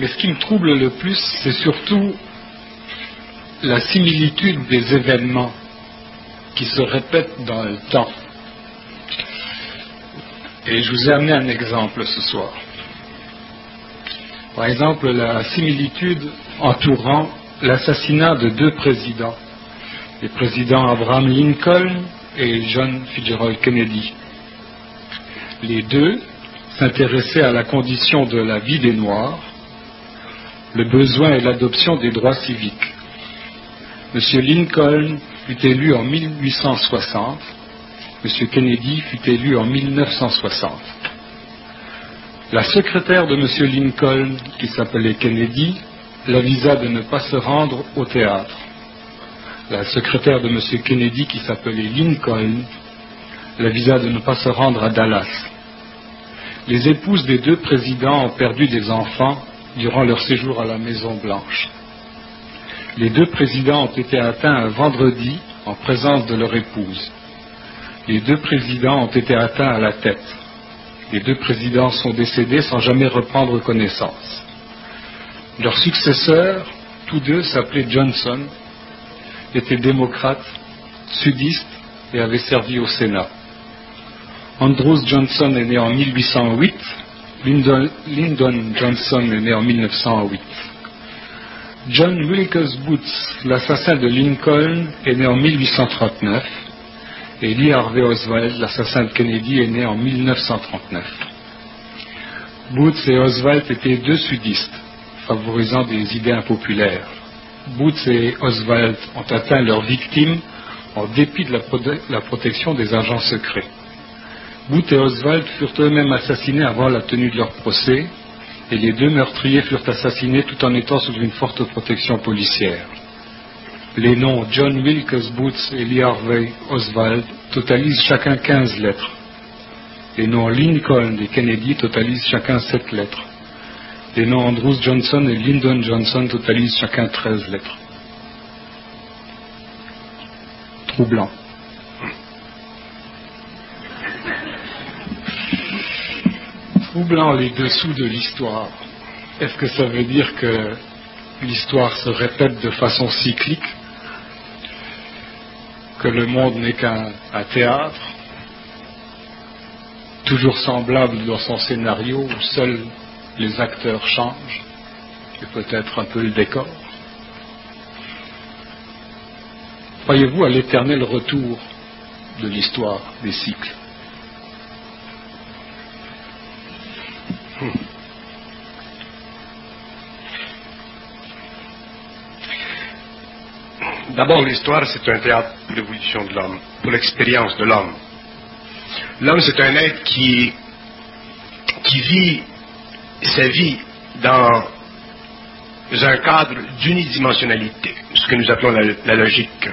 Mais ce qui me trouble le plus, c'est surtout la similitude des événements qui se répètent dans le temps. Et je vous ai amené un exemple ce soir. Par exemple, la similitude entourant l'assassinat de deux présidents, les présidents Abraham Lincoln et John Fitzgerald Kennedy. Les deux s'intéressaient à la condition de la vie des Noirs, le besoin et l'adoption des droits civiques. M. Lincoln fut élu en 1860, M. Kennedy fut élu en 1960. La secrétaire de M. Lincoln, qui s'appelait Kennedy, l'avisa de ne pas se rendre au théâtre. La secrétaire de M. Kennedy, qui s'appelait Lincoln, l'avisa de ne pas se rendre à Dallas. Les épouses des deux présidents ont perdu des enfants durant leur séjour à la Maison Blanche. Les deux présidents ont été atteints un vendredi en présence de leur épouse. Les deux présidents ont été atteints à la tête. Les deux présidents sont décédés sans jamais reprendre connaissance. Leurs successeurs, tous deux s'appelaient Johnson, étaient démocrates, sudistes et avaient servi au Sénat. Andrews Johnson est né en 1808, Lyndon, Johnson est né en 1908. John Wilkes Booth, l'assassin de Lincoln, est né en 1839 et Lee Harvey Oswald, l'assassin de Kennedy, est né en 1939. Booth et Oswald étaient deux sudistes, favorisant des idées impopulaires. Booth et Oswald ont atteint leurs victimes en dépit de la protection des agents secrets. Booth et Oswald furent eux-mêmes assassinés avant la tenue de leur procès, et les deux meurtriers furent assassinés tout en étant sous une forte protection policière. Les noms John Wilkes Booth et Lee Harvey Oswald totalisent chacun 15 lettres. Les noms Lincoln et Kennedy totalisent chacun 7 lettres. Les noms Andrews Johnson et Lyndon Johnson totalisent chacun 13 lettres. Troublant. Troublant les dessous de l'histoire. Est-ce que ça veut dire que l'histoire se répète de façon cyclique? Que le monde n'est qu'un théâtre, toujours semblable dans son scénario, où seuls les acteurs changent, et peut-être un peu le décor? Croyez-vous à l'éternel retour de l'histoire des cycles? D'abord, l'histoire, c'est un théâtre pour l'évolution de l'homme, pour l'expérience de l'homme. L'homme, c'est un être qui, qui vit sa vie dans un cadre d'unidimensionnalité, ce que nous appelons la, la, logique.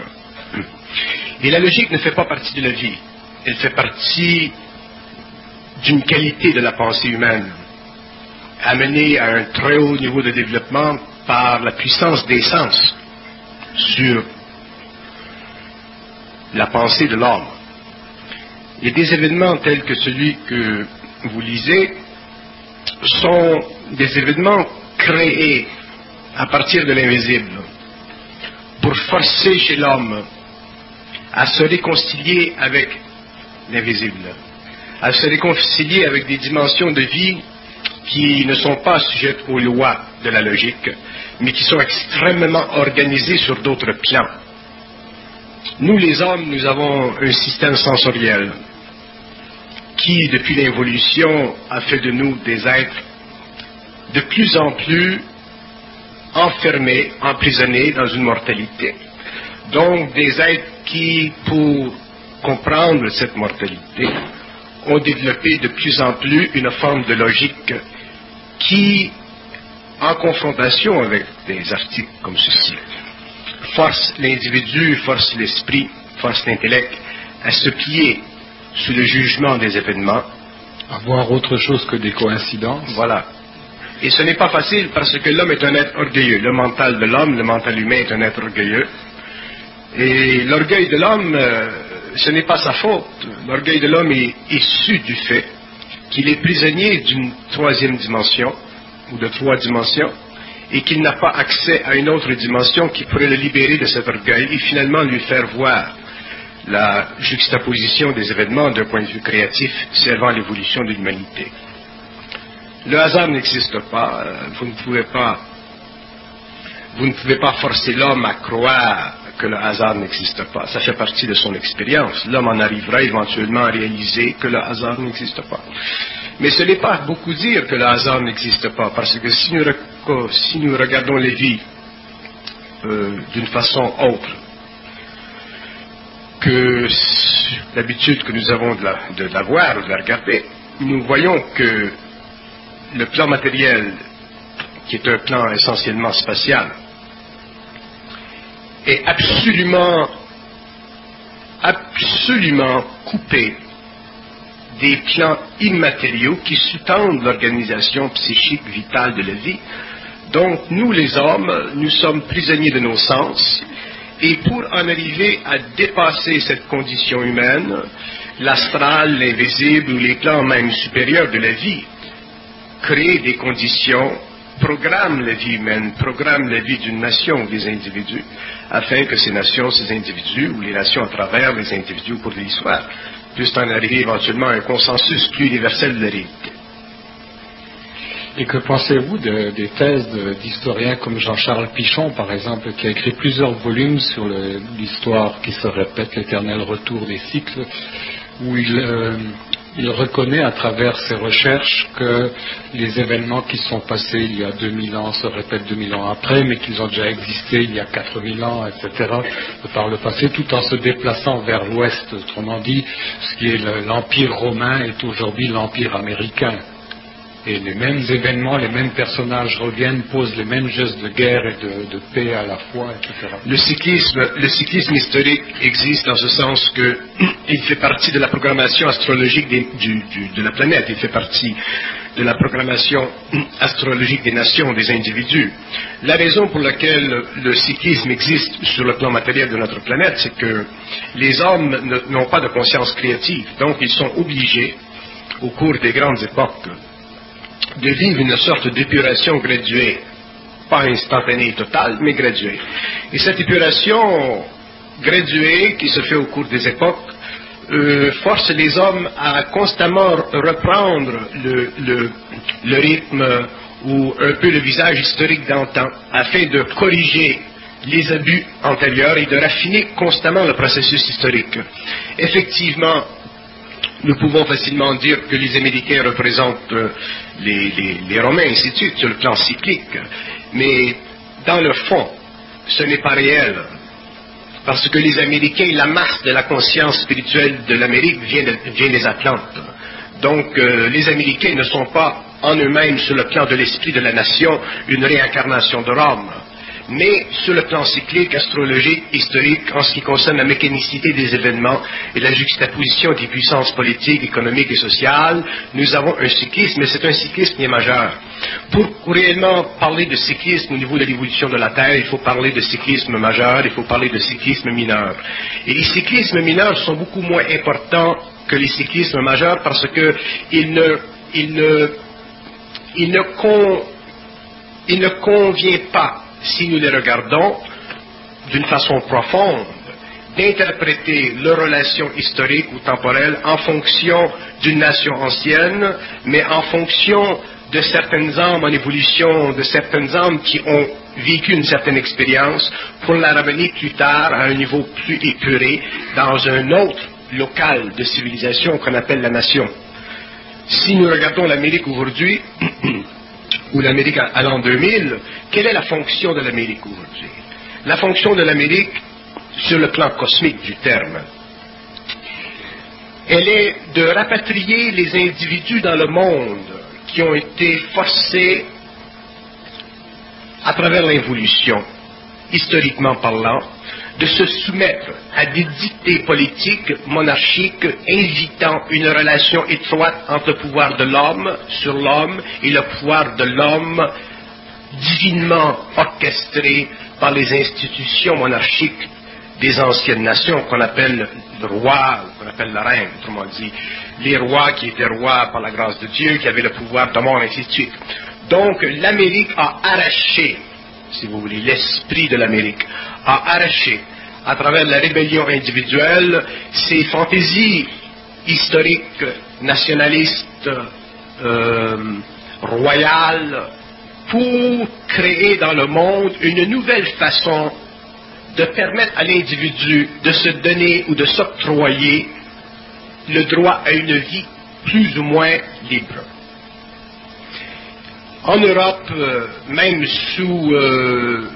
Et la logique ne fait pas partie de la vie, elle fait partie d'une qualité de la pensée humaine, amenée à un très haut niveau de développement par la puissance des sens sur la pensée de l'homme. Et des événements tels que celui que vous lisez sont des événements créés à partir de l'invisible pour forcer chez l'homme à se réconcilier avec l'invisible, à se réconcilier avec des dimensions de vie qui ne sont pas sujettes aux lois de la logique, mais qui sont extrêmement organisées sur d'autres plans. Nous, les hommes, nous avons un système sensoriel qui, depuis l'évolution, a fait de nous des êtres de plus en plus enfermés, emprisonnés dans une mortalité. Donc, des êtres qui, pour comprendre cette mortalité, ont développé de plus en plus une forme de logique qui, en confrontation avec des articles comme ceci, force l'individu, force l'esprit, force l'intellect à se plier sous le jugement des événements. À voir autre chose que des coïncidences. Voilà. Et ce n'est pas facile parce que l'homme est un être orgueilleux. Le mental de l'homme, le mental humain est un être orgueilleux. Et l'orgueil de l'homme, euh, ce n'est pas sa faute. L'orgueil de l'homme est issu du fait qu'il est prisonnier d'une troisième dimension ou de trois dimensions, et qu'il n'a pas accès à une autre dimension qui pourrait le libérer de cet orgueil et finalement lui faire voir la juxtaposition des événements d'un point de vue créatif servant l'évolution de l'humanité. Le hasard n'existe pas, euh, vous ne pouvez pas vous ne pouvez pas forcer l'homme à croire que le hasard n'existe pas. Ça fait partie de son expérience. L'homme en arrivera éventuellement à réaliser que le hasard n'existe pas. Mais ce n'est pas beaucoup dire que le hasard n'existe pas, parce que si nous, regardons les vies euh, d'une façon autre que l'habitude que nous avons de la, voir ou de la regarder, nous voyons que le plan matériel, qui est un plan essentiellement spatial, est absolument, absolument coupé des plans immatériaux qui sous-tendent l'organisation psychique vitale de la vie. Donc, nous les hommes, nous sommes prisonniers de nos sens, et pour en arriver à dépasser cette condition humaine, l'astral, l'invisible ou les plans même supérieurs de la vie, créent des conditions, programment la vie humaine, programment la vie d'une nation ou des individus, afin que ces nations, ces individus, ou les nations à travers les individus pour l'histoire, puissent en arriver éventuellement à un consensus plus universel de la. Et que pensez-vous des thèses d'historiens comme Jean-Charles Pichon, par exemple, qui a écrit plusieurs volumes sur l'histoire qui se répète, l'éternel retour des cycles, où il, euh, il reconnaît à travers ses recherches que les événements qui sont passés il y a 2000 ans se répètent 2000 ans après, mais qu'ils ont déjà existé il y a 4000 ans, etc., par le passé, tout en se déplaçant vers l'ouest. Autrement dit, ce qui est l'Empire romain est aujourd'hui l'Empire américain. Et les mêmes événements, les mêmes personnages reviennent, posent les mêmes gestes de guerre et de, paix à la fois, etc. Le cyclisme, le historique existe dans ce sens qu'il fait partie de la programmation astrologique de la planète, il fait partie de la programmation astrologique des nations, des individus. La raison pour laquelle le cyclisme existe sur le plan matériel de notre planète, c'est que les hommes n'ont pas de conscience créative, donc ils sont obligés, au cours des grandes époques, de vivre une sorte d'épuration graduée, pas instantanée totale, mais graduée. Et cette épuration graduée qui se fait au cours des époques euh, force les hommes à constamment reprendre le rythme ou un peu le visage historique d'antan afin de corriger les abus antérieurs et de raffiner constamment le processus historique. Effectivement, nous pouvons facilement dire que les Américains représentent euh, les, Romains, ainsi de suite, sur le plan cyclique. Mais dans le fond, ce n'est pas réel. Parce que les Américains, la masse de la conscience spirituelle de l'Amérique vient, des Atlantes. Donc euh, les Américains ne sont pas en eux-mêmes, sur le plan de l'esprit de la nation, une réincarnation de Rome mais sur le plan cyclique, astrologique, historique, en ce qui concerne la mécanicité des événements et la juxtaposition des puissances politiques, économiques et sociales, nous avons un cyclisme, mais c'est un cyclisme qui est majeur. Pour réellement parler de cyclisme au niveau de l'évolution de la Terre, il faut parler de cyclisme majeur, il faut parler de cyclisme mineur. Et les cyclismes mineurs sont beaucoup moins importants que les cyclismes majeurs parce qu'ils ne, il ne, il ne, il ne convient pas si nous les regardons d'une façon profonde, d'interpréter leurs relations historiques ou temporelles en fonction d'une nation ancienne, mais en fonction de certaines âmes en évolution, de certaines âmes qui ont vécu une certaine expérience, pour la ramener plus tard à un niveau plus épuré dans un autre local de civilisation qu'on appelle la nation. Si nous regardons l'Amérique aujourd'hui, ou l'Amérique à l'an 2000, quelle est la fonction de l'Amérique aujourd'hui? La fonction de l'Amérique, sur le plan cosmique du terme, elle est de rapatrier les individus dans le monde qui ont été forcés à travers l'évolution, historiquement parlant, de se soumettre à des dictées politiques monarchiques invitant une relation étroite entre le pouvoir de l'homme sur l'homme et le pouvoir de l'homme divinement orchestré par les institutions monarchiques des anciennes nations qu'on appelle le roi, qu'on appelle la reine, autrement dit, les rois qui étaient rois par la grâce de Dieu, qui avaient le pouvoir de mort, ainsi de suite. Donc l'Amérique a arraché, si vous voulez, l'esprit de l'Amérique, a arraché à travers la rébellion individuelle ses fantaisies historiques, nationalistes, euh, royales, pour créer dans le monde une nouvelle façon de permettre à l'individu de se donner ou de s'octroyer le droit à une vie plus ou moins libre. En Europe, euh, même sous, euh,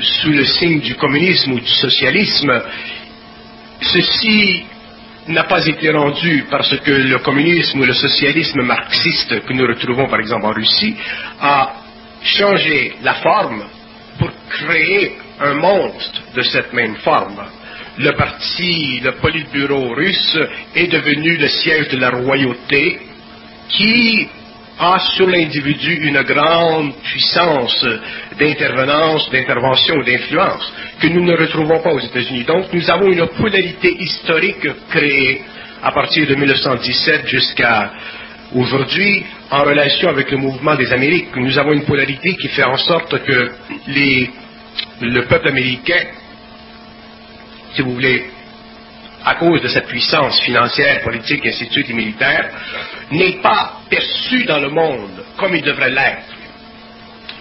sous le signe du communisme ou du socialisme, ceci n'a pas été rendu parce que le communisme ou le socialisme marxiste que nous retrouvons par exemple en Russie a changé la forme pour créer un monstre de cette même forme. Le parti, le Politburo russe est devenu le siège de la royauté qui a sur l'individu une grande puissance d'intervention, d'influence que nous ne retrouvons pas aux États-Unis. Donc nous avons une polarité historique créée à partir de 1917 jusqu'à aujourd'hui en relation avec le mouvement des Amériques. Nous avons une polarité qui fait en sorte que le peuple américain, si vous voulez, à cause de cette puissance financière, politique, suite et militaire, n'est pas perçu dans le monde comme il devrait l'être.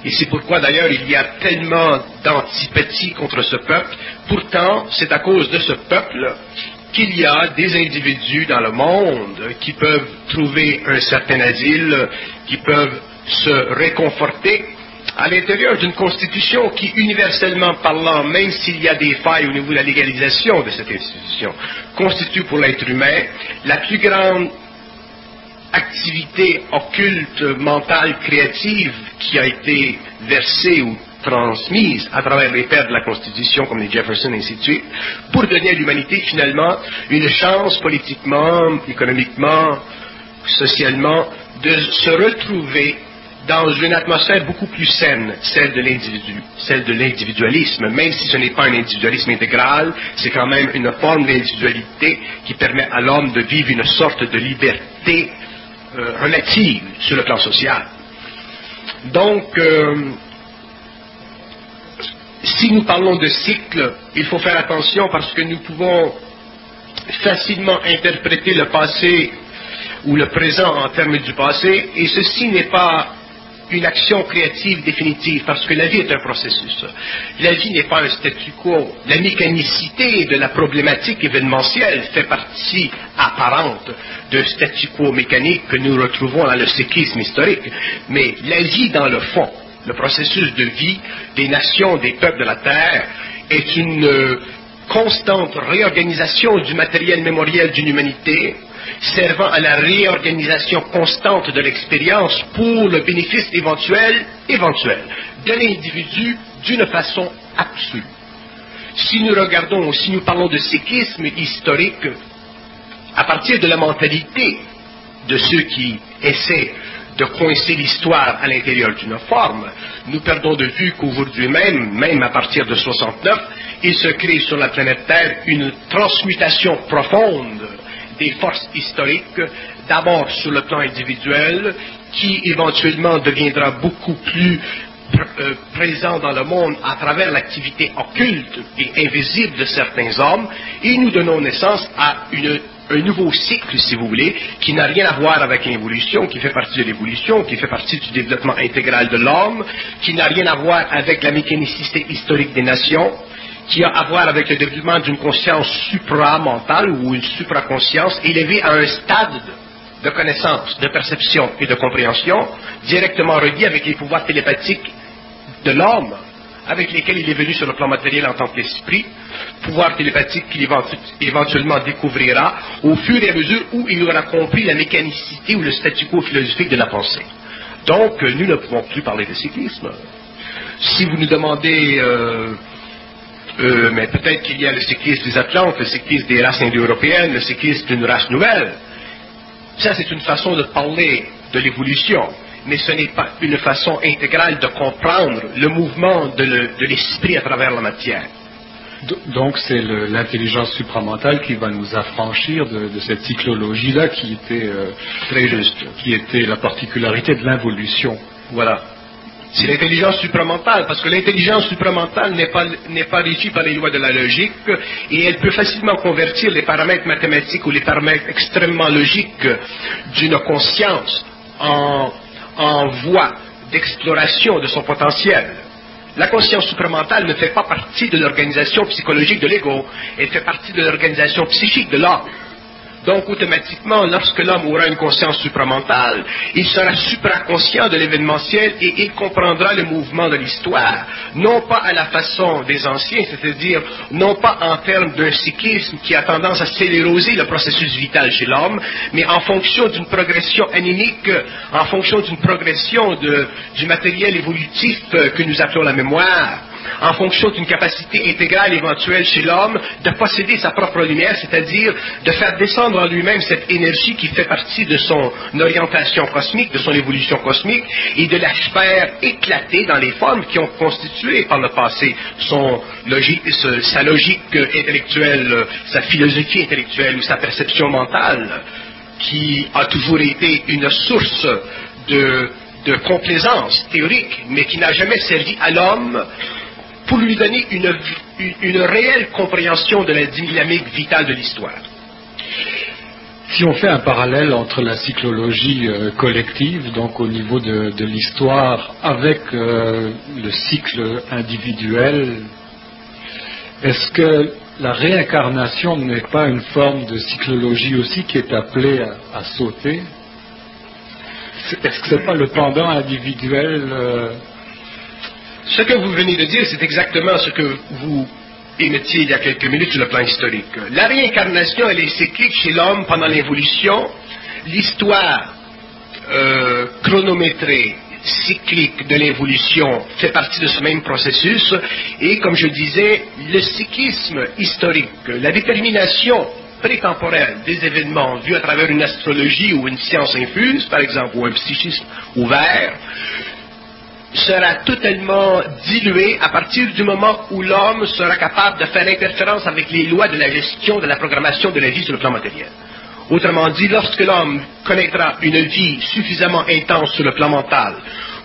Et c'est pourquoi d'ailleurs il y a tellement d'antipathie contre ce peuple. Pourtant, c'est à cause de ce peuple qu'il y a des individus dans le monde qui peuvent trouver un certain asile, qui peuvent se réconforter à l'intérieur d'une constitution qui, universellement parlant, même s'il y a des failles au niveau de la légalisation de cette institution, constitue pour l'être humain la plus grande activité occulte, mentale, créative qui a été versée ou transmise à travers les pères de la Constitution comme les Jefferson et pour donner à l'humanité finalement une chance politiquement, économiquement, socialement, de se retrouver dans une atmosphère beaucoup plus saine, celle de l'individu, celle de l'individualisme, même si ce n'est pas un individualisme intégral, c'est quand même une forme d'individualité qui permet à l'homme de vivre une sorte de liberté euh, relative sur le plan social. Donc, euh, si nous parlons de cycle, il faut faire attention parce que nous pouvons facilement interpréter le passé ou le présent en termes du passé, et ceci n'est pas une action créative définitive, parce que la vie est un processus. La vie n'est pas un statu quo. La mécanicité de la problématique événementielle fait partie apparente d'un statu quo mécanique que nous retrouvons dans le cyclisme historique. Mais la vie dans le fond, le processus de vie des nations, des peuples de la Terre, est une constante réorganisation du matériel mémoriel d'une humanité servant à la réorganisation constante de l'expérience pour le bénéfice éventuel, éventuel de l'individu d'une façon absolue. Si nous regardons, si nous parlons de cyclisme historique, à partir de la mentalité de ceux qui essaient de coincer l'histoire à l'intérieur d'une forme, nous perdons de vue qu'aujourd'hui même, même à partir de 69, il se crée sur la planète Terre une transmutation profonde des forces historiques, d'abord sur le plan individuel, qui éventuellement deviendra beaucoup plus euh, présent dans le monde à travers l'activité occulte et invisible de certains hommes, et nous donnons naissance à un nouveau cycle, si vous voulez, qui n'a rien à voir avec l'évolution, qui fait partie de l'évolution, qui fait partie du développement intégral de l'homme, qui n'a rien à voir avec la mécanicité historique des nations, qui a à voir avec le développement d'une conscience supramentale ou une supraconscience élevée à un stade de connaissance, de perception et de compréhension directement relié avec les pouvoirs télépathiques de l'homme avec lesquels il est venu sur le plan matériel en tant qu'esprit, pouvoir télépathique qu'il éventuellement découvrira au fur et à mesure où il aura compris la mécanicité ou le statu quo philosophique de la pensée. Donc, nous ne pouvons plus parler de cyclisme. Si vous nous demandez euh, euh, mais peut-être qu'il y a le cyclisme des Atlantes, le cyclisme des races indo-européennes, le cyclisme d'une race nouvelle. Ça, c'est une façon de parler de l'évolution, mais ce n'est pas une façon intégrale de comprendre le mouvement de l'esprit à travers la matière. Donc c'est l'intelligence supramentale qui va nous affranchir de, cette cyclologie-là qui était euh, très juste, qui était la particularité de l'involution Voilà. C'est l'intelligence supramentale, parce que l'intelligence supramentale n'est pas, n'est pas régie par les lois de la logique, et elle peut facilement convertir les paramètres mathématiques ou les paramètres extrêmement logiques d'une conscience en, en voie d'exploration de son potentiel. La conscience supramentale ne fait pas partie de l'organisation psychologique de l'ego, elle fait partie de l'organisation psychique de l'homme. Donc, automatiquement, lorsque l'homme aura une conscience supramentale, il sera supraconscient de l'événementiel et il comprendra le mouvement de l'histoire, non pas à la façon des anciens, c'est-à-dire non pas en termes d'un cyclisme qui a tendance à scéléroser le processus vital chez l'homme, mais en fonction d'une progression anémique, en fonction d'une progression du matériel évolutif que nous appelons la mémoire en fonction d'une capacité intégrale éventuelle chez l'homme de posséder sa propre lumière, c'est-à-dire de faire descendre en lui-même cette énergie qui fait partie de son orientation cosmique, de son évolution cosmique, et de la faire éclater dans les formes qui ont constitué par le passé son sa logique intellectuelle, sa philosophie intellectuelle ou sa perception mentale, qui a toujours été une source de de complaisance théorique, mais qui n'a jamais servi à l'homme pour lui donner une, réelle compréhension de la dynamique vitale de l'histoire. Si on fait un parallèle entre la cyclologie euh, collective, donc au niveau de, l'histoire, avec euh, le cycle individuel, est-ce que la réincarnation n'est pas une forme de cyclologie aussi qui est appelée à, sauter? Est-ce que ce n'est pas le pendant individuel euh, ce que vous venez de dire, c'est exactement ce que vous émettiez il y a quelques minutes sur le plan historique. La réincarnation, elle est cyclique chez l'homme pendant l'évolution. L'histoire euh, chronométrée, cyclique de l'évolution fait partie de ce même processus. Et comme je disais, le cyclisme historique, la détermination prétemporelle des événements vus à travers une astrologie ou une science infuse, par exemple, ou un psychisme ouvert, sera totalement dilué à partir du moment où l'homme sera capable de faire interférence avec les lois de la gestion de la programmation de la vie sur le plan matériel. Autrement dit, lorsque l'homme connaîtra une vie suffisamment intense sur le plan mental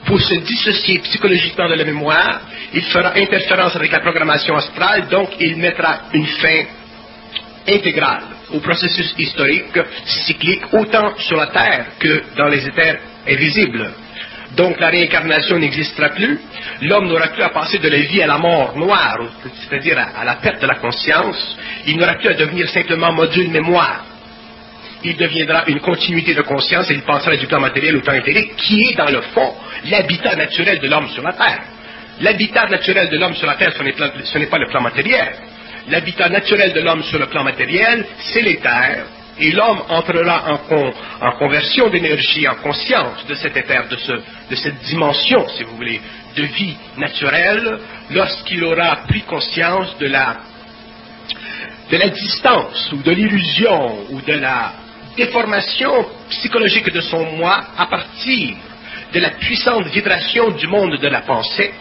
pour se dissocier psychologiquement de la mémoire, il fera interférence avec la programmation astrale, donc il mettra une fin intégrale au processus historique, cyclique, autant sur la Terre que dans les éthers invisibles. Donc la réincarnation n'existera plus. L'homme n'aura plus à passer de la vie à la mort noire, c'est-à-dire à, la perte de la conscience. Il n'aura plus à devenir simplement module mémoire. Il deviendra une continuité de conscience et il passera du plan matériel au plan intérieur, qui est dans le fond l'habitat naturel de l'homme sur la Terre. L'habitat naturel de l'homme sur la Terre, ce n'est pas le plan matériel. L'habitat naturel de l'homme sur le plan matériel, c'est les terres, et l'homme entrera en, conversion d'énergie, en conscience de cet éther, de, cette dimension, si vous voulez, de vie naturelle, lorsqu'il aura pris conscience de la, de la distance ou de l'illusion ou de la déformation psychologique de son moi à partir de la puissante vibration du monde de la pensée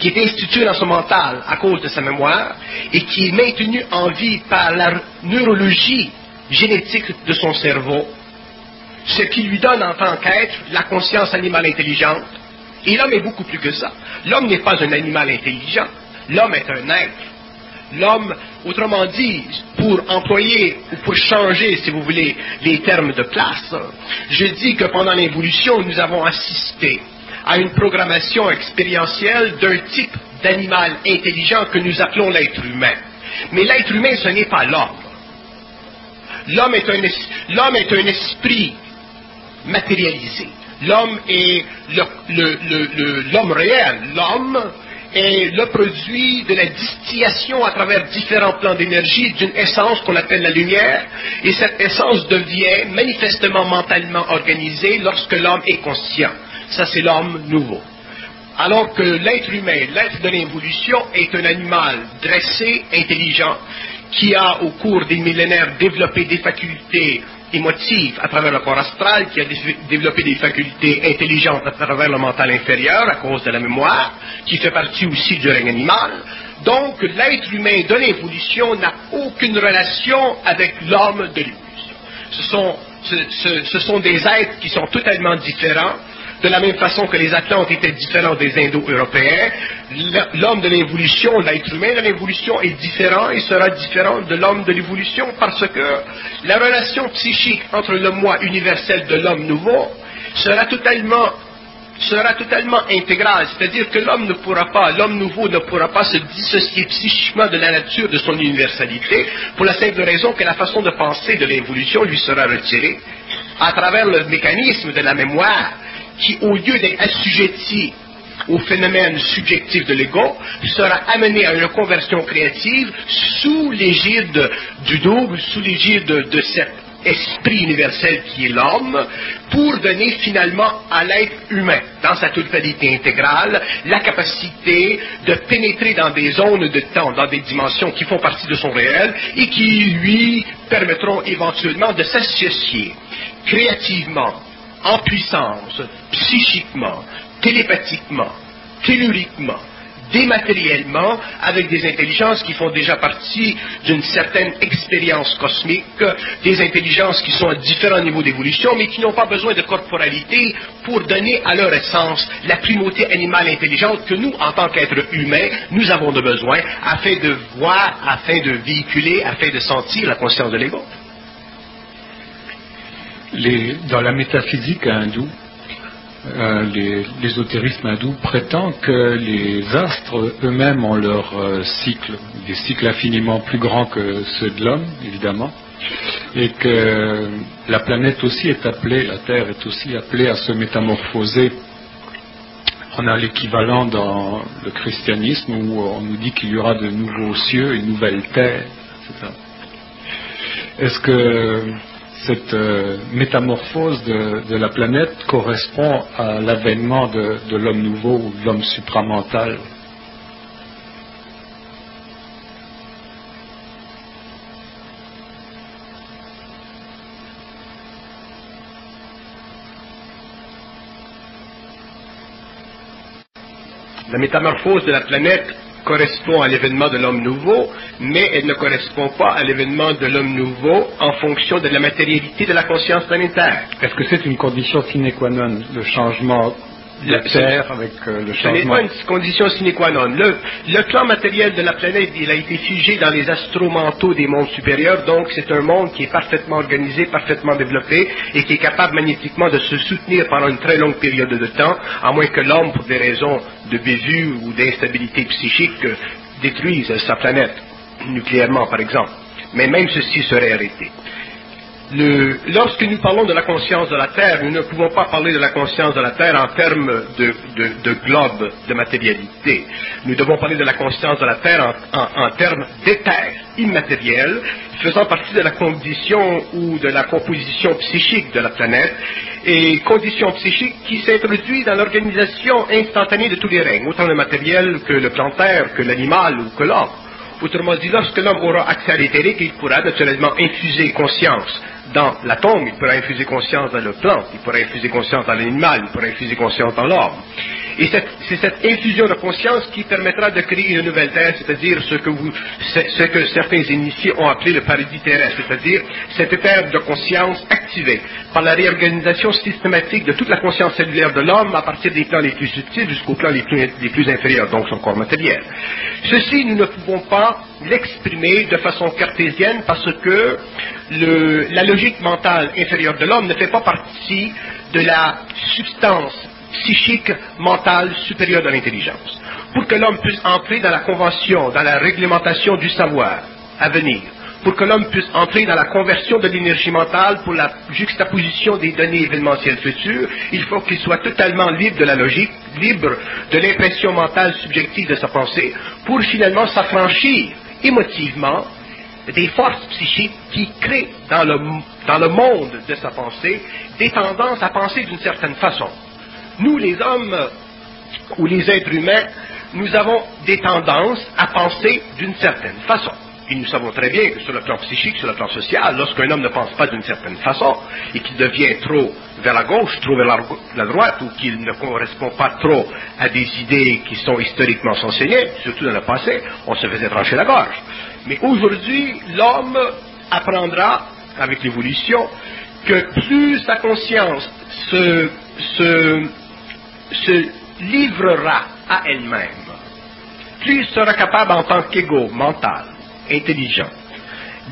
qui est instituée dans son mental à cause de sa mémoire et qui est maintenue en vie par la neurologie génétique de son cerveau, ce qui lui donne en tant qu'être la conscience animale intelligente. Et l'homme est beaucoup plus que ça. L'homme n'est pas un animal intelligent, l'homme est un être. L'homme, autrement dit, pour employer ou pour changer, si vous voulez, les termes de place, je dis que pendant l'évolution, nous avons assisté à une programmation expérientielle d'un type d'animal intelligent que nous appelons l'être humain. Mais l'être humain, ce n'est pas l'homme. L'homme est, un, esprit matérialisé. L'homme est l'homme réel. L'homme est le produit de la distillation à travers différents plans d'énergie d'une essence qu'on appelle la lumière, et cette essence devient manifestement mentalement organisée lorsque l'homme est conscient. Ça, c'est l'homme nouveau. Alors que l'être humain, l'être de l'évolution, est un animal dressé, intelligent, qui a au cours des millénaires développé des facultés émotives à travers le corps astral, qui a développé des facultés intelligentes à travers le mental inférieur à cause de la mémoire, qui fait partie aussi du règne animal. Donc l'être humain de l'évolution n'a aucune relation avec l'homme de l'évolution. Ce sont, ce sont des êtres qui sont totalement différents, de la même façon que les Atlantes étaient différents des Indo-Européens, l'homme de l'évolution, l'être humain de l'évolution est différent et sera différent de l'homme de l'évolution parce que la relation psychique entre le moi universel de l'homme nouveau sera totalement sera totalement intégrale, c'est-à-dire que l'homme ne pourra pas, l'homme nouveau ne pourra pas se dissocier psychiquement de la nature de son universalité, pour la simple raison que la façon de penser de l'évolution lui sera retirée à travers le mécanisme de la mémoire qui, au lieu d'être assujetti au phénomène subjectif de l'ego, sera amené à une conversion créative sous l'égide du double, sous l'égide de, cet esprit universel qui est l'homme, pour donner finalement à l'être humain, dans sa totalité intégrale, la capacité de pénétrer dans des zones de temps, dans des dimensions qui font partie de son réel et qui lui permettront éventuellement de s'associer créativement en puissance, psychiquement, télépathiquement, telluriquement, dématériellement, avec des intelligences qui font déjà partie d'une certaine expérience cosmique, des intelligences qui sont à différents niveaux d'évolution, mais qui n'ont pas besoin de corporalité pour donner à leur essence la primauté animale intelligente que nous, en tant qu'êtres humains, nous avons de besoin afin de voir, afin de véhiculer, afin de sentir la conscience de l'ego dans la métaphysique hindoue, euh, l'ésotérisme hindou prétend que les astres eux-mêmes ont leur euh, cycle, des cycles infiniment plus grands que ceux de l'homme, évidemment, et que la planète aussi est appelée, la Terre est aussi appelée à se métamorphoser. On a l'équivalent dans le christianisme où on nous dit qu'il y aura de nouveaux cieux, une nouvelle terre, etc. Est-ce que cette euh, métamorphose de, la planète correspond à l'avènement de, l'homme nouveau ou de l'homme supramental. La métamorphose de la planète correspond à l'événement de l'homme nouveau, mais elle ne correspond pas à l'événement de l'homme nouveau en fonction de la matérialité de la conscience planétaire. Est-ce que c'est une condition sine qua non, le changement la Terre avec euh, le changement. Ce n'est pas une condition sine qua non. Le, le, plan matériel de la planète, il a été figé dans les astromanteaux des mondes supérieurs, donc c'est un monde qui est parfaitement organisé, parfaitement développé et qui est capable magnétiquement de se soutenir pendant une très longue période de temps, à moins que l'homme, pour des raisons de bévue ou d'instabilité psychique, détruise sa planète, nucléairement par exemple. Mais même ceci serait arrêté lorsque nous parlons de la conscience de la Terre, nous ne pouvons pas parler de la conscience de la Terre en termes de, globe, de matérialité. Nous devons parler de la conscience de la Terre en, termes d'éther immatériel, faisant partie de la condition ou de la composition psychique de la planète, et condition psychique qui s'introduit dans l'organisation instantanée de tous les règnes, autant le matériel que le plantaire, que l'animal ou que l'homme. Autrement dit, lorsque l'homme aura accès à l'éthérique, il pourra naturellement infuser conscience dans l'atome, il pourra infuser conscience dans le plant, il pourra infuser conscience dans l'animal, il pourra infuser conscience dans l'homme. Et c'est cette infusion de conscience qui permettra de créer une nouvelle terre, c'est-à-dire ce que, ce que certains initiés ont appelé le paradis terrestre, c'est-à-dire cette terre de conscience activée par la réorganisation systématique de toute la conscience cellulaire de l'homme à partir des plans les plus subtils jusqu'aux plans les plus inférieurs, donc son corps matériel. Ceci, nous ne pouvons pas l'exprimer de façon cartésienne parce que la logique mentale inférieure de l'homme ne fait pas partie de la substance psychique mentale supérieure de l'intelligence. Pour que l'homme puisse entrer dans la convention, dans la réglementation du savoir à venir, pour que l'homme puisse entrer dans la conversion de l'énergie mentale pour la juxtaposition des données événementielles futures, il faut qu'il soit totalement libre de la logique, libre de l'impression mentale subjective de sa pensée, pour finalement s'affranchir émotivement des forces psychiques qui créent dans le, dans le monde de sa pensée des tendances à penser d'une certaine façon. Nous, les hommes ou les êtres humains, nous avons des tendances à penser d'une certaine façon. Et nous savons très bien que sur le plan psychique, sur le plan social, lorsqu'un homme ne pense pas d'une certaine façon et qu'il devient trop vers la gauche, trop vers la, droite, ou qu'il ne correspond pas trop à des idées qui sont historiquement enseignées, surtout dans le passé, on se faisait trancher la gorge. Mais aujourd'hui, l'homme apprendra, avec l'évolution, que plus sa conscience se, se livrera à elle-même, plus il sera capable en tant qu'égo mental, intelligent,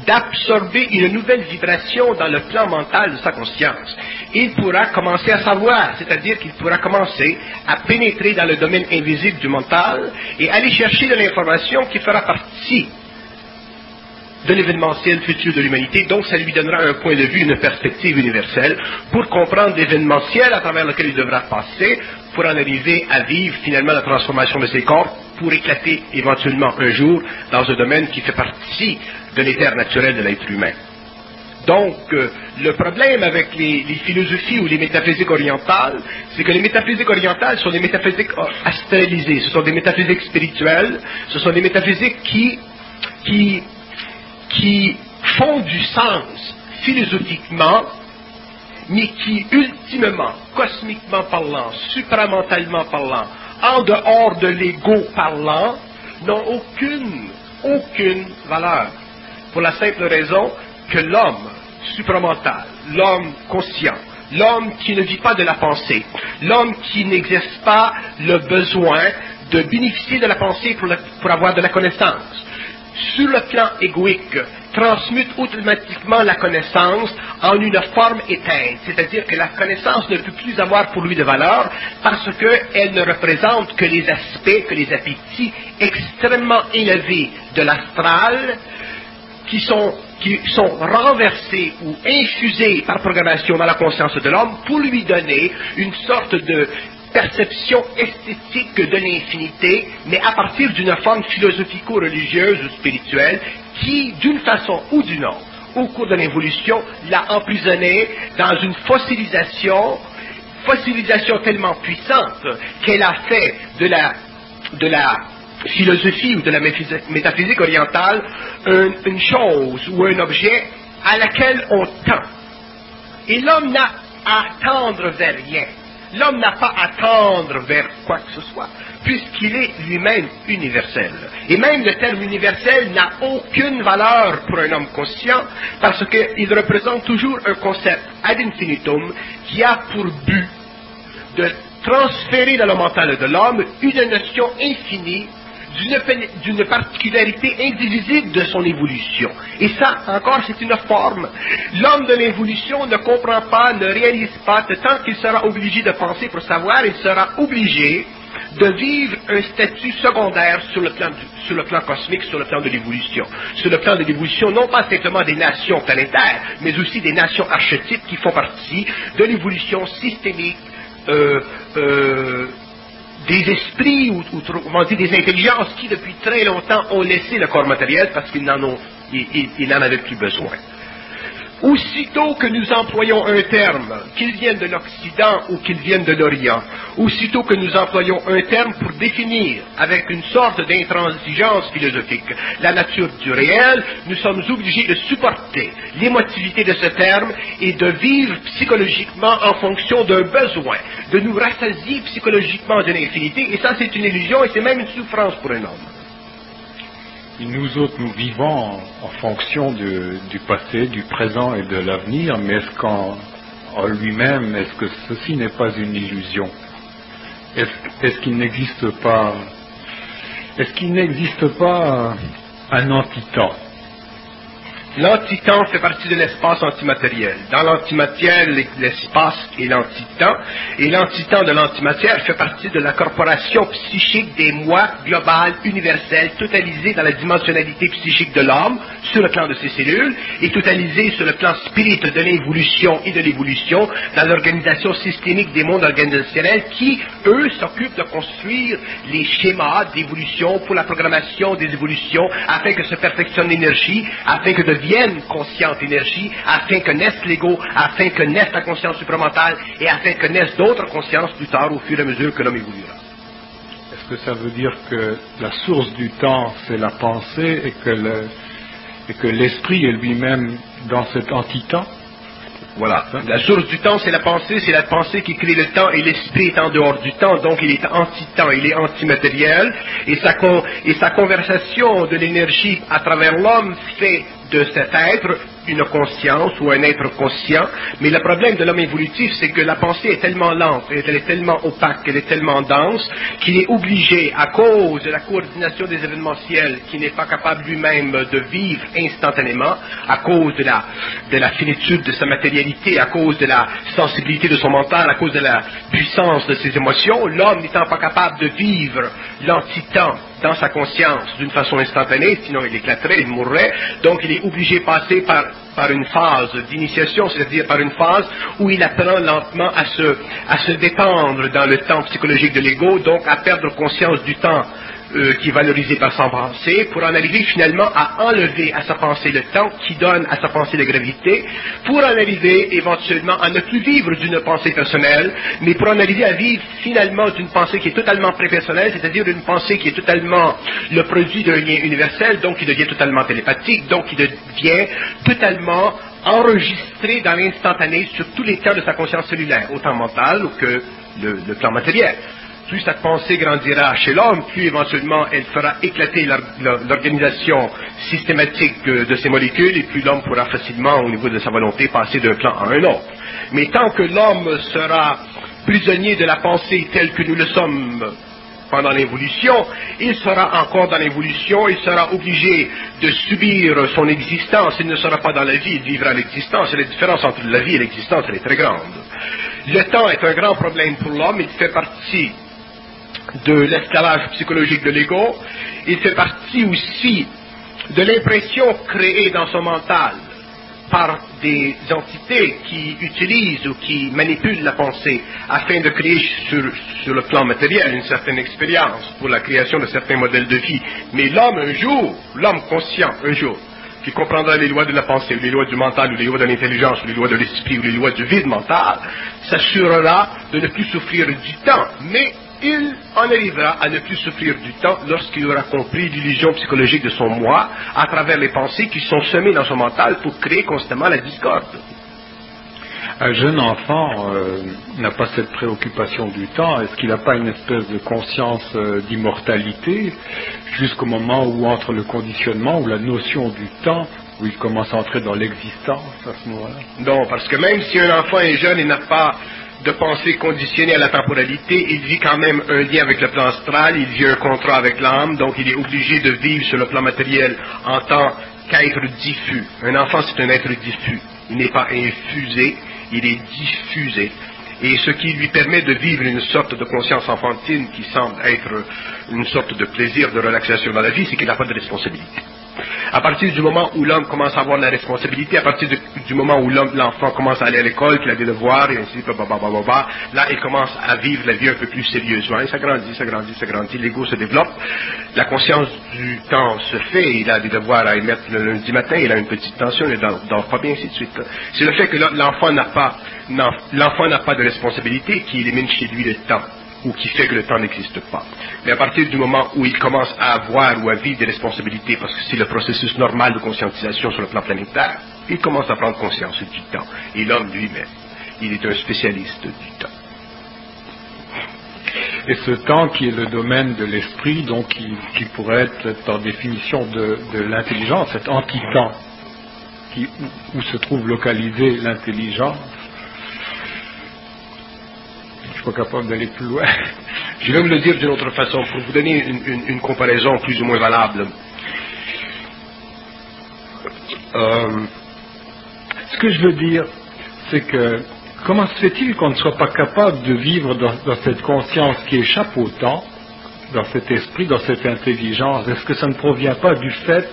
d'absorber une nouvelle vibration dans le plan mental de sa conscience. Il pourra commencer à savoir, c'est-à-dire qu'il pourra commencer à pénétrer dans le domaine invisible du mental et aller chercher de l'information qui fera partie de l'événementiel futur de l'humanité, donc ça lui donnera un point de vue, une perspective universelle pour comprendre l'événementiel à travers lequel il devra passer pour arriver à vivre finalement la transformation de ses corps pour éclater éventuellement un jour dans un domaine qui fait partie de l'éther naturel de l'être humain. Donc, euh, le problème avec les, philosophies ou les métaphysiques orientales, c'est que les métaphysiques orientales sont des métaphysiques astralisées, ce sont des métaphysiques spirituelles, ce sont des métaphysiques qui, qui qui font du sens philosophiquement, mais qui ultimement, cosmiquement parlant, supramentalement parlant, en dehors de l'ego parlant, n'ont aucune, aucune valeur. Pour la simple raison que l'homme supramental, l'homme conscient, l'homme qui ne vit pas de la pensée, l'homme qui n'exerce pas le besoin de bénéficier de la pensée pour, pour avoir de la connaissance, sur le plan égoïque, transmute automatiquement la connaissance en une forme éteinte, c'est-à-dire que la connaissance ne peut plus avoir pour lui de valeur parce qu'elle ne représente que les aspects, que les appétits extrêmement élevés de l'astral qui sont, qui sont renversés ou infusés par programmation dans la conscience de l'homme pour lui donner une sorte de perception esthétique de l'infinité, mais à partir d'une forme philosophico-religieuse ou spirituelle qui, d'une façon ou d'une autre, au cours de l'évolution, l'a emprisonné dans une fossilisation, fossilisation tellement puissante qu'elle a fait de la, de la philosophie ou de la métaphysique orientale une chose ou un objet à laquelle on tend. Et l'homme n'a à tendre vers rien. L'homme n'a pas à tendre vers quoi que ce soit, puisqu'il est lui-même universel. Et même le terme universel n'a aucune valeur pour un homme conscient, parce qu'il représente toujours un concept ad infinitum qui a pour but de transférer dans le mental de l'homme une notion infinie d'une particularité indivisible de son évolution. Et ça, encore, c'est une forme. L'homme de l'évolution ne comprend pas, ne réalise pas, tant qu'il sera obligé de penser pour savoir, il sera obligé de vivre un statut secondaire sur le, plan sur le plan cosmique, sur le plan de l'évolution. Sur le plan de l'évolution, non pas simplement des nations planétaires, mais aussi des nations archétypes qui font partie de l'évolution systémique euh, euh, des esprits ou, ou des intelligences qui depuis très longtemps ont laissé le corps matériel parce qu'ils n'en avaient plus besoin. Aussitôt que nous employons un terme, qu'il vienne de l'Occident ou qu'il vienne de l'Orient, aussitôt que nous employons un terme pour définir, avec une sorte d'intransigeance philosophique, la nature du réel, nous sommes obligés de supporter l'émotivité de ce terme et de vivre psychologiquement en fonction d'un besoin, de nous rassasier psychologiquement de l'infinité, et ça c'est une illusion et c'est même une souffrance pour un homme nous autres, nous vivons en, fonction du passé, du présent et de l'avenir, mais est-ce qu'en lui-même, est-ce que ceci n'est pas une illusion? Est-ce qu'il n'existe pas, est-ce qu'il n'existe pas un antitemps? L'antitemps fait partie de l'espace antimatériel. Dans l'antimatière, l'espace est l'antitemps, et l'antitemps de l'antimatière fait partie de la corporation psychique des moi globales, universelles, totalisées dans la dimensionnalité psychique de l'homme, sur le plan de ses cellules, et totalisées sur le plan spirit de l'involution et de l'évolution, dans l'organisation systémique des mondes organisationnels qui, eux, s'occupent de construire les schémas d'évolution pour la programmation des évolutions, afin que se perfectionne l'énergie, afin que de devienne consciente énergie, afin que naisse l'ego, afin que naisse la conscience supramentale, et afin que naissent d'autres consciences plus tard au fur et à mesure que l'homme évoluera. Est-ce que ça veut dire que la source du temps, c'est la pensée, et que l'esprit est lui-même dans cet anti-temps? Voilà. La source du temps, c'est la pensée, c'est la pensée qui crée le temps et l'esprit est en dehors du temps, donc il est anti-temps, il est antimatériel et sa, et sa conversation de l'énergie à travers l'homme fait de cet être une conscience ou un être conscient, mais le problème de l'homme évolutif, c'est que la pensée est tellement lente, elle est tellement opaque, elle est tellement dense, qu'il est obligé, à cause de la coordination des événementiels, qui n'est pas capable lui-même de vivre instantanément, à cause de la, de la finitude de sa matérialité, à cause de la sensibilité de son mental, à cause de la puissance de ses émotions, l'homme n'étant pas capable de vivre l'antitemps dans sa conscience d'une façon instantanée, sinon il éclaterait, il mourrait. Donc il est obligé de passer par, par une phase d'initiation, c'est-à-dire par une phase où il apprend lentement à se, détendre dans le temps psychologique de l'ego, donc à perdre conscience du temps euh, qui est valorisé par sa pensée, pour en arriver finalement à enlever à sa pensée le temps qui donne à sa pensée la gravité, pour en arriver éventuellement à ne plus vivre d'une pensée personnelle, mais pour en arriver à vivre finalement d'une pensée qui est totalement prépersonnelle, c'est-à-dire une pensée qui est totalement le produit d'un lien universel, donc qui devient totalement télépathique, donc qui devient totalement enregistré dans l'instantané sur tous les terres de sa conscience cellulaire, autant mentale que le plan matériel plus cette pensée grandira chez l'homme, plus éventuellement elle fera éclater l'organisation systématique de ces molécules et plus l'homme pourra facilement, au niveau de sa volonté, passer d'un plan à un autre. Mais tant que l'homme sera prisonnier de la pensée telle que nous le sommes pendant l'évolution, il sera encore dans l'évolution, il sera obligé de subir son existence, il ne sera pas dans la vie, il vivra l'existence, et la différence entre la vie et l'existence, elle est très grande. Le temps est un grand problème pour l'homme, il fait partie de l'esclavage psychologique de l'ego, il fait partie aussi de l'impression créée dans son mental par des entités qui utilisent ou qui manipulent la pensée afin de créer sur, sur, le plan matériel une certaine expérience pour la création de certains modèles de vie. Mais l'homme un jour, l'homme conscient un jour, qui comprendra les lois de la pensée, les lois du mental, ou les lois de l'intelligence, les lois de l'esprit, ou les lois du vide mental, s'assurera de ne plus souffrir du temps, mais il en arrivera à ne plus souffrir du temps lorsqu'il aura compris l'illusion psychologique de son moi à travers les pensées qui sont semées dans son mental pour créer constamment la discorde. Un jeune enfant euh, n'a pas cette préoccupation du temps. Est-ce qu'il n'a pas une espèce de conscience euh, d'immortalité jusqu'au moment où entre le conditionnement ou la notion du temps où il commence à entrer dans l'existence à ce moment-là? Non, parce que même si un enfant est jeune et n'a pas de pensée conditionnée à la temporalité, il vit quand même un lien avec le plan astral, il vit un contrat avec l'âme, donc il est obligé de vivre sur le plan matériel en tant qu'être diffus. Un enfant, c'est un être diffus. Il n'est pas infusé, il est diffusé. Et ce qui lui permet de vivre une sorte de conscience enfantine qui semble être une sorte de plaisir, de relaxation dans la vie, c'est qu'il n'a pas de responsabilité. À partir du moment où l'homme commence à avoir la responsabilité, à partir du moment où l'enfant commence à aller à l'école, qu'il a des devoirs, et ainsi de suite, là, il commence à vivre la vie un peu plus sérieusement. Et ça grandit, ça grandit, ça grandit, l'ego se développe, la conscience du temps se fait, il a des devoirs à émettre le lundi matin, il a une petite tension, il ne dort pas bien, ainsi de suite. C'est le fait que l'enfant n'a pas, l'enfant n'a pas de responsabilité qui élimine chez lui le temps ou qui fait que le temps n'existe pas. Mais à partir du moment où il commence à avoir ou à vivre des responsabilités, parce que c'est le processus normal de conscientisation sur le plan planétaire, il commence à prendre conscience du temps. Et l'homme lui-même, il est un spécialiste du temps. Et ce temps qui est le domaine de l'esprit, donc qui, pourrait être en définition de, l'intelligence, cet anti-temps où, où se trouve localisée l'intelligence, je suis pas capable d'aller plus loin. Je vais vous le dire d'une autre façon, pour vous donner une, comparaison plus ou moins valable. Euh, ce que je veux dire, c'est que comment se fait-il qu'on ne soit pas capable de vivre dans, cette conscience qui échappe au temps, dans cet esprit, dans cette intelligence? Est-ce que ça ne provient pas du fait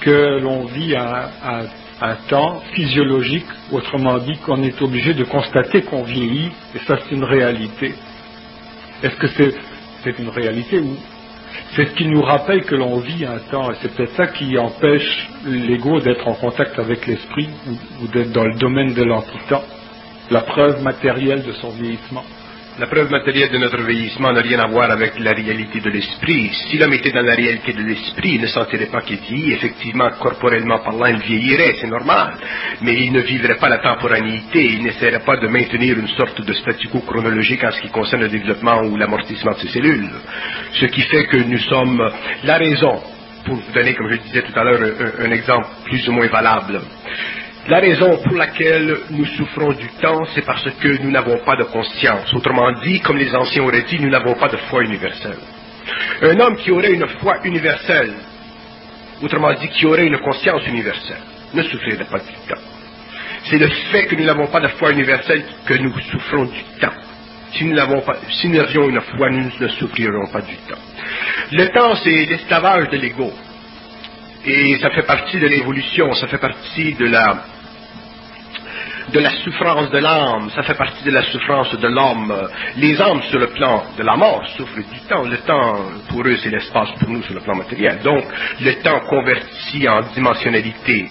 que l'on vit à, à un temps physiologique, autrement dit qu'on est obligé de constater qu'on vieillit, et ça c'est une réalité. Est-ce que c'est une réalité ou c'est ce qui nous rappelle que l'on vit un temps, et c'est peut-être ça qui empêche l'ego d'être en contact avec l'esprit ou, d'être dans le domaine de l'antitemps, la preuve matérielle de son vieillissement. La preuve matérielle de notre vieillissement n'a rien à voir avec la réalité de l'esprit. Si l'homme était dans la réalité de l'esprit, il ne sentirait pas qu'il vieillit. Effectivement, corporellement parlant, il vieillirait, c'est normal. Mais il ne vivrait pas la temporalité, il n'essaierait pas de maintenir une sorte de statu quo chronologique en ce qui concerne le développement ou l'amortissement de ses cellules. Ce qui fait que nous sommes la raison pour vous donner, comme je disais tout à l'heure, un exemple plus ou moins valable. La raison pour laquelle nous souffrons du temps, c'est parce que nous n'avons pas de conscience. Autrement dit, comme les anciens auraient dit, nous n'avons pas de foi universelle. Un homme qui aurait une foi universelle, autrement dit, qui aurait une conscience universelle, ne souffrirait pas du temps. C'est le fait que nous n'avons pas de foi universelle que nous souffrons du temps. Si nous n'avons pas, si une foi, nous ne souffrirons pas du temps. Le temps, c'est l'esclavage de l'ego. Et ça fait partie de l'évolution, ça fait partie de la, de la souffrance de l'âme, ça fait partie de la souffrance de l'homme. Les âmes sur le plan de la mort souffrent du temps. Le temps, pour eux, c'est l'espace pour nous sur le plan matériel. Donc, le temps converti en dimensionnalité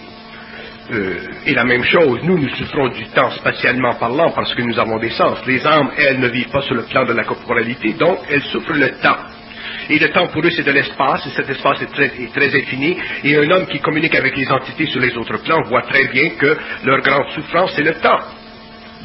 euh, est la même chose. Nous, nous souffrons du temps spatialement parlant parce que nous avons des sens. Les âmes, elles, ne vivent pas sur le plan de la corporalité, donc elles souffrent le temps. Et le temps pour eux, c'est de l'espace, et cet espace est très, est très, infini. Et un homme qui communique avec les entités sur les autres plans voit très bien que leur grande souffrance, c'est le temps.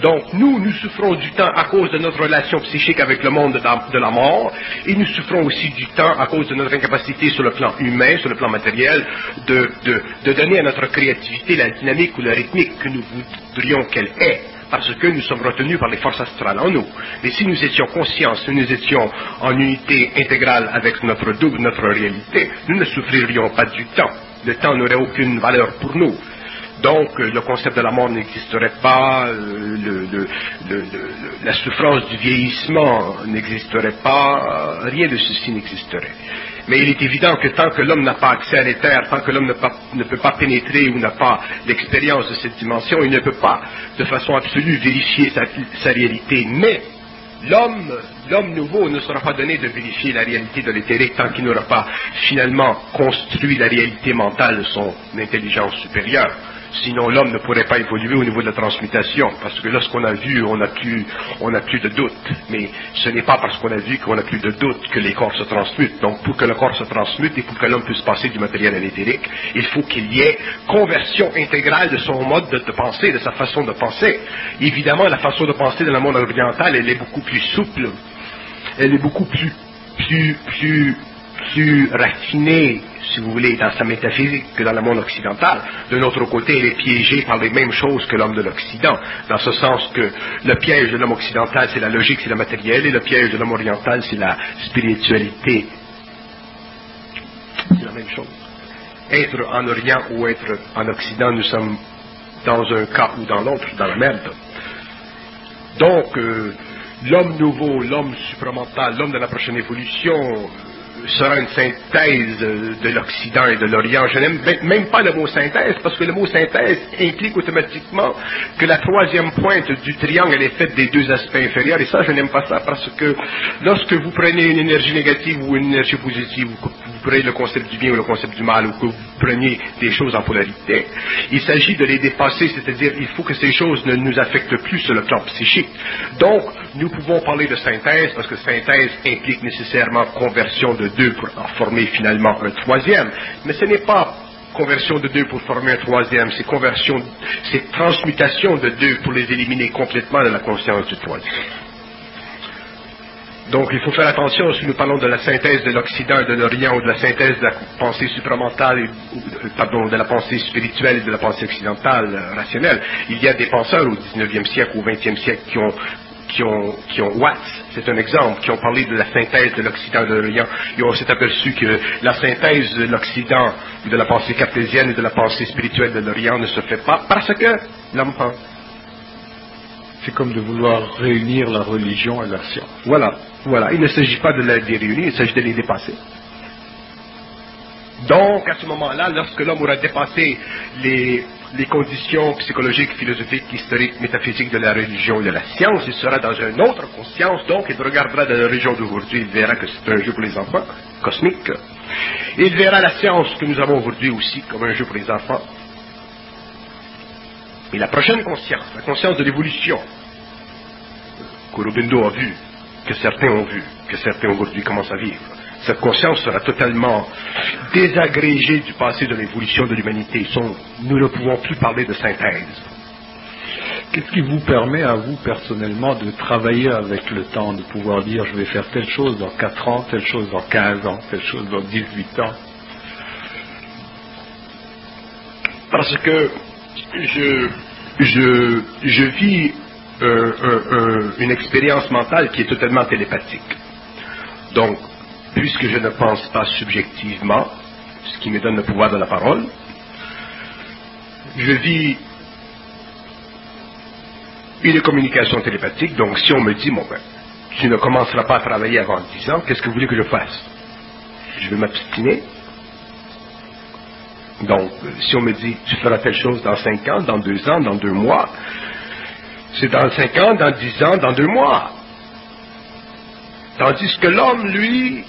Donc, nous, nous souffrons du temps à cause de notre relation psychique avec le monde de la mort, et nous souffrons aussi du temps à cause de notre incapacité sur le plan humain, sur le plan matériel, de, de, de donner à notre créativité la dynamique ou la rythmique que nous voudrions qu'elle ait parce que nous sommes retenus par les forces astrales en nous. Mais si nous étions conscients, si nous étions en unité intégrale avec notre double, notre réalité, nous ne souffririons pas du temps. Le temps n'aurait aucune valeur pour nous. Donc, le concept de la mort n'existerait pas, euh, la souffrance du vieillissement n'existerait pas, rien de ceci n'existerait. Mais il est évident que tant que l'homme n'a pas accès à l'éther, tant que l'homme ne, peut pas pénétrer ou n'a pas l'expérience de cette dimension, il ne peut pas de façon absolue vérifier sa, sa réalité. Mais l'homme, l'homme nouveau ne sera pas donné de vérifier la réalité de l'éthérique tant qu'il n'aura pas finalement construit la réalité mentale de son intelligence supérieure. Sinon, l'homme ne pourrait pas évoluer au niveau de la transmutation, parce que lorsqu'on a vu, on n'a plus, plus de doute. Mais ce n'est pas parce qu'on a vu qu'on n'a plus de doute que les corps se transmutent. Donc, pour que le corps se transmute et pour que l'homme puisse passer du matériel à l'éthérique, il faut qu'il y ait conversion intégrale de son mode de, de, pensée, de sa façon de penser. Évidemment, la façon de penser de la monde oriental, elle est beaucoup plus souple, elle est beaucoup plus, plus raffinée, si vous voulez, dans sa métaphysique que dans le monde occidental. De notre côté, elle est piégée par les mêmes choses que l'homme de l'Occident, dans ce sens que le piège de l'homme occidental, c'est la logique, c'est le matériel, et le piège de l'homme oriental, c'est la spiritualité. C'est la même chose. Être en Orient ou être en Occident, nous sommes dans un cas ou dans l'autre, dans la merde. Donc, euh, l'homme nouveau, l'homme supramental, l'homme de la prochaine évolution, sera une synthèse de l'Occident et de l'Orient. Je n'aime même pas le mot synthèse parce que le mot synthèse implique automatiquement que la troisième pointe du triangle est faite des deux aspects inférieurs et ça, je n'aime pas ça parce que lorsque vous prenez une énergie négative ou une énergie positive, prenez le concept du bien ou le concept du mal ou que vous preniez des choses en polarité, il s'agit de les dépasser, c'est-à-dire il faut que ces choses ne nous affectent plus sur le plan psychique. Donc, nous pouvons parler de synthèse parce que synthèse implique nécessairement conversion de deux pour en former finalement un troisième. Mais ce n'est pas conversion de deux pour former un troisième, c'est conversion, c'est transmutation de deux pour les éliminer complètement de la conscience du troisième. Donc il faut faire attention si nous parlons de la synthèse de l'Occident et de l'Orient ou de la synthèse de la pensée supramentale, ou, pardon, de la pensée spirituelle et de la pensée occidentale euh, rationnelle. Il y a des penseurs au 19e siècle ou au 20e siècle qui ont qui ont, qui ont Watts, c'est un exemple, qui ont parlé de la synthèse de l'Occident et de l'Orient, et on s'est aperçu que la synthèse de l'Occident, de la pensée cartésienne et de la pensée spirituelle de l'Orient ne se fait pas parce que l'homme pense. C'est comme de vouloir réunir la religion et la science. Voilà, voilà. Il ne s'agit pas de les réunir, il s'agit de les dépasser. Donc, à ce moment-là, lorsque l'homme aura dépassé les, conditions psychologiques, philosophiques, historiques, métaphysiques de la religion et de la science, il sera dans une autre conscience, donc il regardera dans la religion d'aujourd'hui, il verra que c'est un jeu pour les enfants, cosmique. Il verra la science que nous avons aujourd'hui aussi comme un jeu pour les enfants. Et la prochaine conscience, la conscience de l'évolution, qu'Aurobindo a vu, que certains ont vu, que certains aujourd'hui commencent à vivre, cette conscience sera totalement désagrégée du passé de l'évolution de l'humanité. Nous ne pouvons plus parler de synthèse. Qu'est-ce qui vous permet à vous personnellement de travailler avec le temps, de pouvoir dire je vais faire telle chose dans 4 ans, telle chose dans 15 ans, telle chose dans 18 ans? Parce que je, je, je vis une expérience mentale qui est totalement télépathique. Donc, puisque je ne pense pas subjectivement, ce qui me donne le pouvoir de la parole, je vis une communication télépathique. Donc, si on me dit, mon ben, tu ne commenceras pas à travailler avant 10 ans, qu'est-ce que vous voulez que je fasse? Je vais m'abstiner. Donc, si on me dit, tu feras telle chose dans 5 ans, dans 2 ans, dans 2 mois, c'est dans 5 ans, dans 10 ans, dans 2 mois. Tandis que l'homme, lui,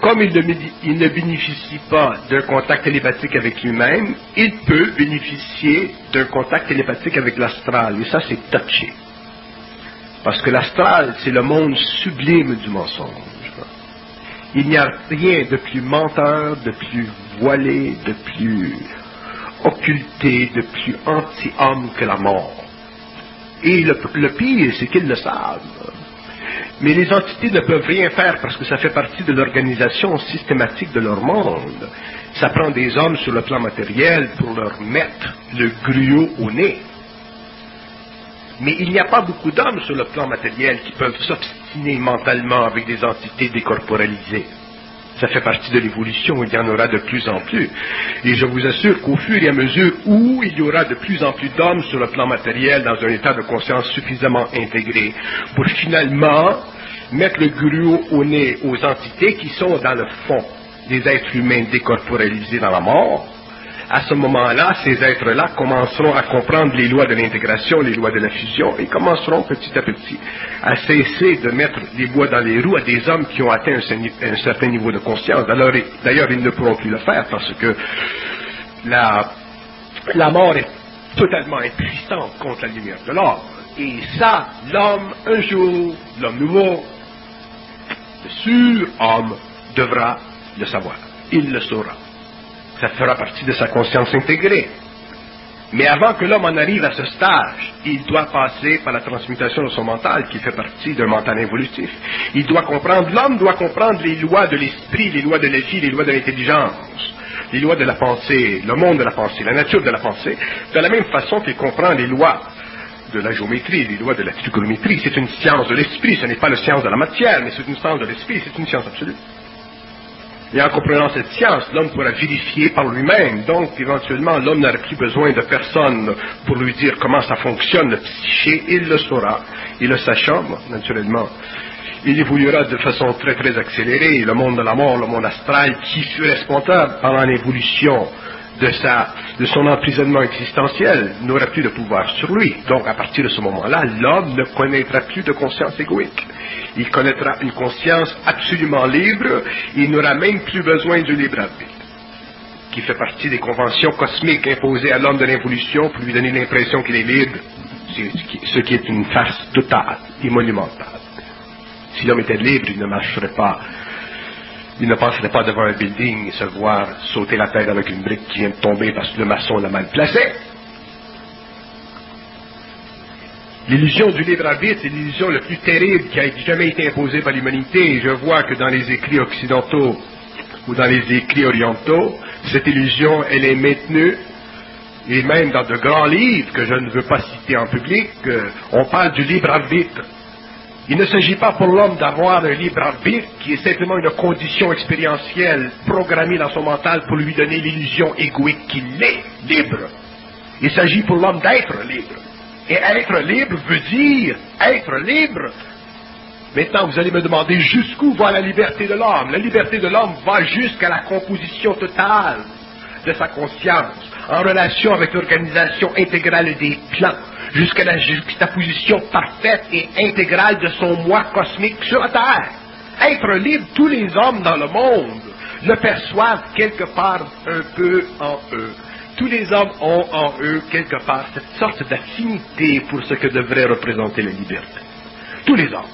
comme il ne, il ne bénéficie pas d'un contact télépathique avec lui-même, il peut bénéficier d'un contact télépathique avec l'astral. Et ça, c'est touché. Parce que l'astral, c'est le monde sublime du mensonge. Il n'y a rien de plus menteur, de plus voilé, de plus occulté, de plus anti-homme que la mort. Et le, pire, c'est qu'ils le savent. Mais les entités ne peuvent rien faire parce que ça fait partie de l'organisation systématique de leur monde. Ça prend des hommes sur le plan matériel pour leur mettre le gruau au nez. Mais il n'y a pas beaucoup d'hommes sur le plan matériel qui peuvent s'obstiner mentalement avec des entités décorporalisées. Ça fait partie de l'évolution, il y en aura de plus en plus. Et je vous assure qu'au fur et à mesure où il y aura de plus en plus d'hommes sur le plan matériel dans un état de conscience suffisamment intégré pour finalement mettre le gruau au nez aux entités qui sont dans le fond des êtres humains décorporalisés dans la mort, à ce moment-là, ces êtres-là commenceront à comprendre les lois de l'intégration, les lois de la fusion, et commenceront petit à petit à cesser de mettre les bois dans les roues à des hommes qui ont atteint un, certain niveau de conscience. D'ailleurs, ils ne pourront plus le faire parce que la, la mort est totalement impuissante contre la lumière de l'homme. Et ça, l'homme, un jour, l'homme nouveau, le sur-homme, devra le savoir. Il le saura ça fera partie de sa conscience intégrée. Mais avant que l'homme en arrive à ce stage, il doit passer par la transmutation de son mental, qui fait partie d'un mental évolutif. Il doit comprendre, l'homme doit comprendre les lois de l'esprit, les lois de la vie, les lois de l'intelligence, les lois de la pensée, le monde de la pensée, la nature de la pensée, de la même façon qu'il comprend les lois de la géométrie, les lois de la trigonométrie. C'est une science de l'esprit, ce n'est pas la science de la matière, mais c'est une science de l'esprit, c'est une science absolue. Et en comprenant cette science, l'homme pourra vérifier par lui-même. Donc, éventuellement, l'homme n'aura plus besoin de personne pour lui dire comment ça fonctionne, le psyché. Il le saura. Et le sachant, naturellement, il évoluera de façon très, très accélérée. Le monde de la mort, le monde astral, qui fut responsable pendant l'évolution de, son emprisonnement existentiel, n'aura plus de pouvoir sur lui? Donc, à partir de ce moment-là, l'homme ne connaîtra plus de conscience égoïque il connaîtra une conscience absolument libre, il n'aura même plus besoin du libre arbitre, qui fait partie des conventions cosmiques imposées à l'homme de l'évolution pour lui donner l'impression qu'il est libre, ce qui est une farce totale et monumentale. Si l'homme était libre, il ne marcherait pas, il ne passerait pas devant un building et se voir sauter la tête avec une brique qui vient de tomber parce que le maçon l'a mal placé. L'illusion du libre arbitre, c'est l'illusion la plus terrible qui a jamais été imposée par l'humanité. Et je vois que dans les écrits occidentaux ou dans les écrits orientaux, cette illusion, elle est maintenue. Et même dans de grands livres que je ne veux pas citer en public, euh, on parle du libre arbitre. Il ne s'agit pas pour l'homme d'avoir un libre arbitre qui est simplement une condition expérientielle programmée dans son mental pour lui donner l'illusion égoïque qu'il est libre. Il s'agit pour l'homme d'être libre. Et être libre veut dire être libre. Maintenant, vous allez me demander jusqu'où va la liberté de l'homme? La liberté de l'homme va jusqu'à la composition totale de sa conscience, en relation avec l'organisation intégrale des plans, jusqu'à la juxtaposition parfaite et intégrale de son moi cosmique sur la Terre. Être libre, tous les hommes dans le monde le perçoivent quelque part un peu en eux tous les hommes ont en eux quelque part cette sorte d'affinité pour ce que devrait représenter la liberté. Tous les hommes,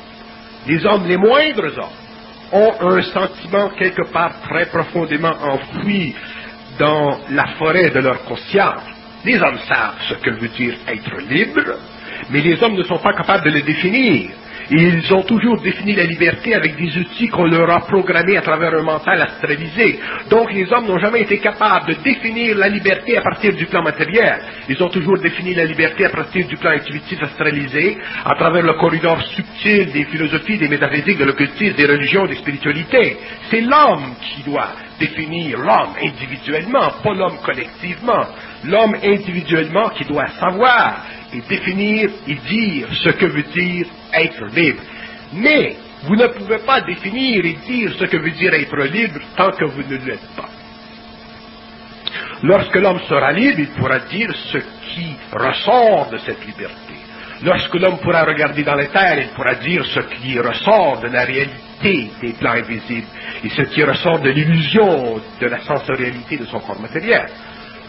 les hommes, les moindres hommes, ont un sentiment quelque part très profondément enfoui dans la forêt de leur conscience. Les hommes savent ce que veut dire être libre, mais les hommes ne sont pas capables de le définir. Ils ont toujours défini la liberté avec des outils qu'on leur a programmés à travers un mental astralisé. Donc les hommes n'ont jamais été capables de définir la liberté à partir du plan matériel. Ils ont toujours défini la liberté à partir du plan intuitif astralisé, à travers le corridor subtil des philosophies, des métaphysiques, de l'occultisme, des religions, des spiritualités. C'est l'homme qui doit définir l'homme individuellement, pas l'homme collectivement. L'homme individuellement qui doit savoir et définir et dire ce que veut dire être libre. Mais vous ne pouvez pas définir et dire ce que veut dire être libre tant que vous ne l'êtes pas. Lorsque l'homme sera libre, il pourra dire ce qui ressort de cette liberté. Lorsque l'homme pourra regarder dans les terres, il pourra dire ce qui ressort de la réalité des plans invisibles et ce qui ressort de l'illusion de la sensorialité de son corps matériel.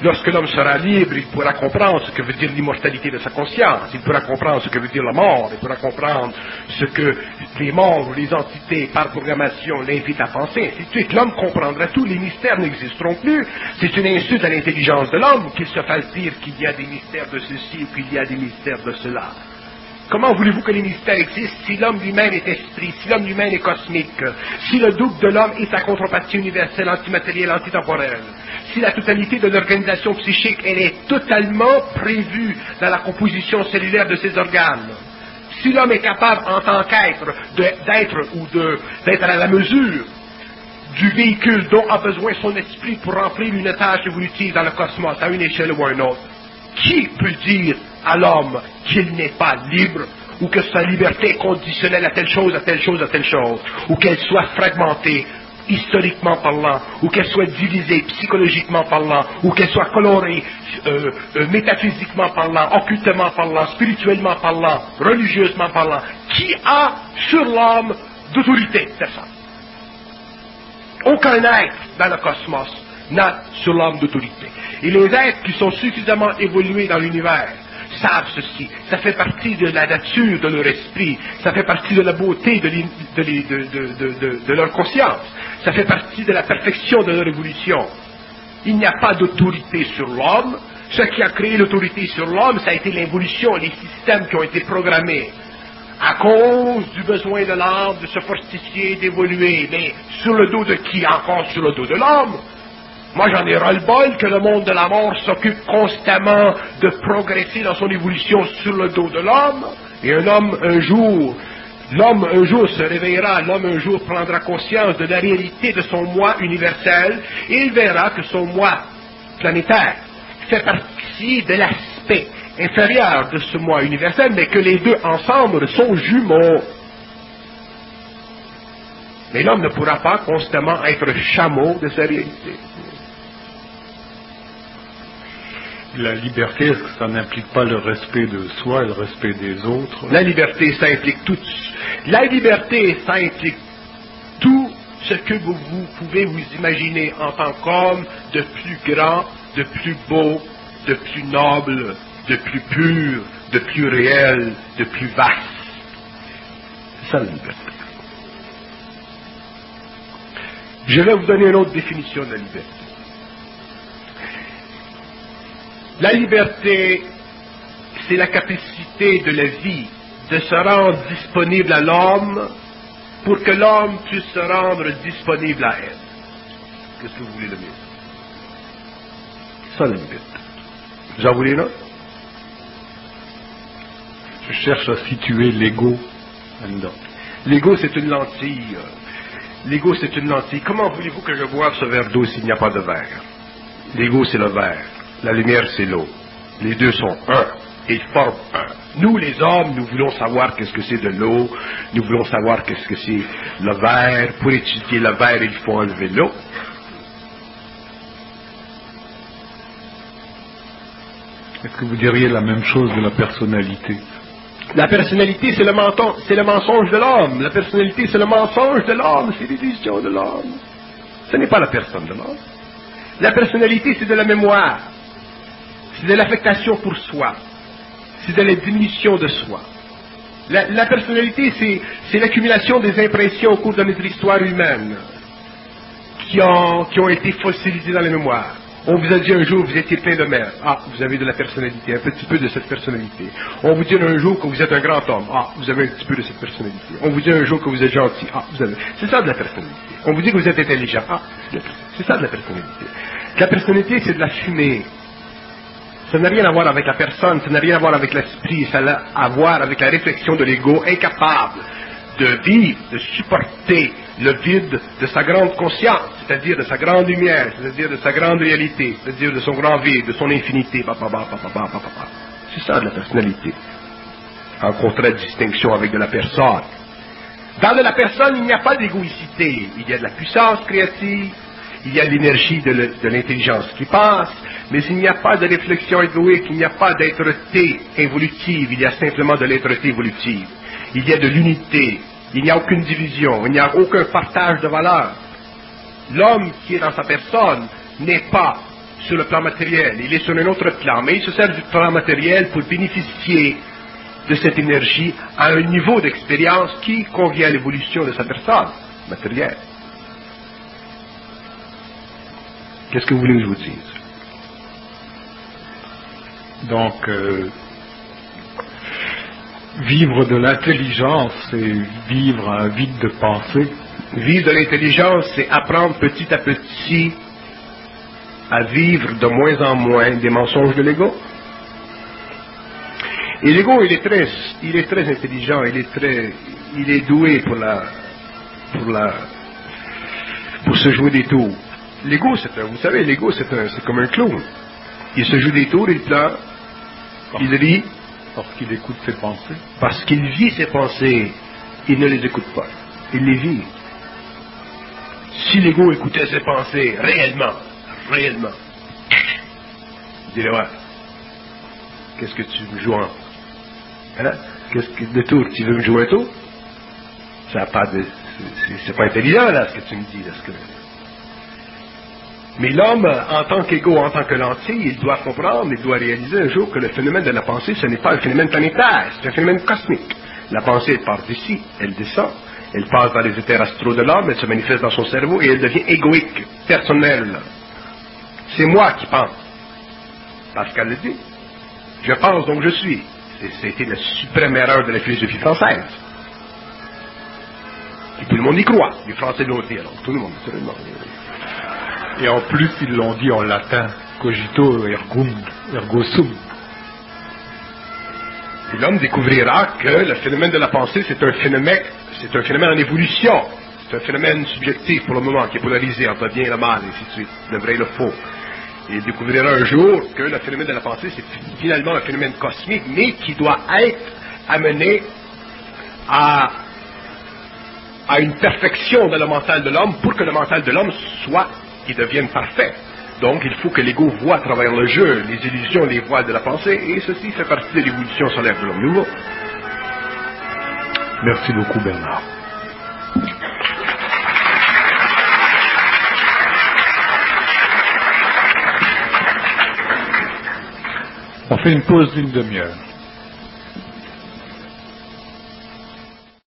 Lorsque l'homme sera libre, il pourra comprendre ce que veut dire l'immortalité de sa conscience, il pourra comprendre ce que veut dire la mort, il pourra comprendre ce que les morts ou les entités par programmation l'invitent à penser, ainsi de suite. L'homme comprendra tout, les mystères n'existeront plus. C'est une insulte à l'intelligence de l'homme qu'il se fasse dire qu'il y a des mystères de ceci ou qu'il y a des mystères de cela. Comment voulez-vous que les mystères existent si l'homme lui-même est esprit, si l'homme lui-même est cosmique, si le double de l'homme est sa contrepartie universelle, antimatérielle, antitemporelle, si la totalité de l'organisation psychique, elle est totalement prévue dans la composition cellulaire de ses organes, si l'homme est capable en tant qu'être d'être ou d'être à la mesure du véhicule dont a besoin son esprit pour remplir une tâche évolutive dans le cosmos à une échelle ou à une autre, qui peut dire à l'homme qu'il n'est pas libre ou que sa liberté est conditionnelle à telle chose, à telle chose, à telle chose, ou qu'elle soit fragmentée historiquement parlant, ou qu'elle soit divisée psychologiquement parlant, ou qu'elle soit colorée euh, euh, métaphysiquement parlant, occultement parlant, spirituellement parlant, religieusement parlant, qui a sur l'homme d'autorité Personne. Aucun être dans le cosmos n'a sur l'homme d'autorité. Et les êtres qui sont suffisamment évolués dans l'univers savent ceci. Ça fait partie de la nature de leur esprit. Ça fait partie de la beauté de, de, leur conscience. Ça fait partie de la perfection de leur évolution. Il n'y a pas d'autorité sur l'homme. Ce qui a créé l'autorité sur l'homme, ça a été l'évolution, les systèmes qui ont été programmés à cause du besoin de l'homme de se fortifier, d'évoluer. Mais sur le dos de qui? Encore sur le dos de l'homme. Moi, j'en ai ras-le-bol que le monde de la mort s'occupe constamment de progresser dans son évolution sur le dos de l'homme. Et un homme, un jour, l'homme un jour se réveillera, l'homme un jour prendra conscience de la réalité de son moi universel et il verra que son moi planétaire fait partie de l'aspect inférieur de ce moi universel, mais que les deux ensemble sont jumeaux. Mais l'homme ne pourra pas constamment être chameau de sa réalité. La liberté, ça n'implique pas le respect de soi et le respect des autres? La liberté, ça implique tout. La liberté, ça implique tout ce que vous, pouvez vous imaginer en tant qu'homme de plus grand, de plus beau, de plus noble, de plus pur, de plus réel, de plus vaste. C'est ça la liberté. Je vais vous donner une autre définition de la liberté. La liberté, c'est la capacité de la vie de se rendre disponible à l'homme pour que l'homme puisse se rendre disponible à elle. Qu'est-ce que vous voulez de mieux Ça, la liberté. Vous en voulez là Je cherche à situer l'ego là-dedans. L'ego, c'est une lentille. L'ego, c'est une lentille. Comment voulez-vous que je boive ce verre d'eau s'il n'y a pas de verre? L'ego, c'est le verre. La lumière, c'est l'eau. Les deux sont un. Ils forment un. Nous, les hommes, nous voulons savoir qu'est-ce que c'est de l'eau. Nous voulons savoir qu'est-ce que c'est le verre. Pour étudier le verre, il faut enlever l'eau. Est-ce que vous diriez la même chose de la personnalité? La personnalité, c'est le, c'est le mensonge de l'homme. La personnalité, c'est le mensonge de l'homme. C'est l'illusion de l'homme. Ce n'est pas la personne de l'homme. La personnalité, c'est de la mémoire c'est de l'affectation pour soi, c'est de la diminution de soi. La, personnalité, c'est l'accumulation des impressions au cours de notre histoire humaine qui ont, été fossilisées dans la mémoire. On vous a dit un jour, vous étiez plein de merde. Ah, vous avez de la personnalité, un petit peu de cette personnalité. On vous dit un jour que vous êtes un grand homme. Ah, vous avez un petit peu de cette personnalité. On vous dit un jour que vous êtes gentil. Ah, vous avez. C'est ça de la personnalité. On vous dit que vous êtes intelligent. Ah, c'est ça de la personnalité. La personnalité, c'est de la fumée. Ça n'a rien à voir avec la personne, ça n'a rien à voir avec l'esprit, ça a à voir avec la réflexion de l'ego incapable de vivre, de supporter le vide de sa grande conscience, c'est-à-dire de sa grande lumière, c'est-à-dire de sa grande réalité, c'est-à-dire de son grand vide, de son infinité. C'est ça de la personnalité. En contradistinction avec de la personne. Dans de la personne, il n'y a pas d'égoïcité. Il y a de la puissance créative, il y a l'énergie de l'intelligence qui passe, mais il n'y a pas de réflexion égoïque, il n'y a pas d'être-té évolutive, il y a simplement de l'être-té évolutive il y a de l'unité, il n'y a aucune division, il n'y a aucun partage de valeurs. L'homme qui est dans sa personne n'est pas sur le plan matériel, il est sur un autre plan, mais il se sert du plan matériel pour bénéficier de cette énergie à un niveau d'expérience qui convient à l'évolution de sa personne matérielle. Qu'est-ce que vous voulez que je vous dise? Donc, euh, Vivre de l'intelligence, c'est vivre un vide de pensée. Vivre de l'intelligence, c'est apprendre petit à petit à vivre de moins en moins des mensonges de l'ego. Et l'ego, il est très, il est très intelligent, il est très, il est doué pour la, pour la, pour se jouer des tours. L'ego, c'est un, vous savez, l'ego, c'est un, c'est comme un clown. Il se joue des tours, il pleure, il rit, parce qu'il écoute ses pensées Parce qu'il vit ses pensées, il ne les écoute pas. Il les vit. Si l'ego écoutait ses pensées réellement, réellement, il dirait ouais, qu'est-ce que tu me joues en hein? Qu'est-ce que de tour Tu veux me jouer un tour? Ça n'a pas de. C'est pas intelligent là ce que tu me dis. Là, ce que... Mais l'homme, en tant qu'égo, en tant que l'entier, il doit comprendre, il doit réaliser un jour que le phénomène de la pensée, ce n'est pas un phénomène planétaire, c'est un phénomène cosmique. La pensée, elle part d'ici, elle descend, elle passe dans les éthers astraux de l'homme, elle se manifeste dans son cerveau et elle devient égoïque, personnelle. C'est moi qui pense. Pascal le dit. Je pense donc je suis. C'était la suprême erreur de la philosophie française. Et tout le monde y croit. Les Français l'ont dit, alors tout le monde, monde. Et en plus, ils l'ont dit en latin, cogito ergo sum. Et l'homme découvrira que le phénomène de la pensée, c'est un phénomène, c'est un phénomène en évolution. C'est un phénomène subjectif pour le moment, qui est polarisé entre le bien et le mal, et ainsi de suite, le vrai et le faux. Il découvrira un jour que le phénomène de la pensée, c'est finalement un phénomène cosmique, mais qui doit être amené à, à une perfection dans le mental de l'homme pour que le mental de l'homme soit qui deviennent parfaits. Donc, il faut que l'ego voit à travers le jeu les illusions, les voiles de la pensée, et ceci fait partie de l'évolution solaire de l'homme nouveau. Merci beaucoup, Bernard. On fait une pause d'une demi-heure.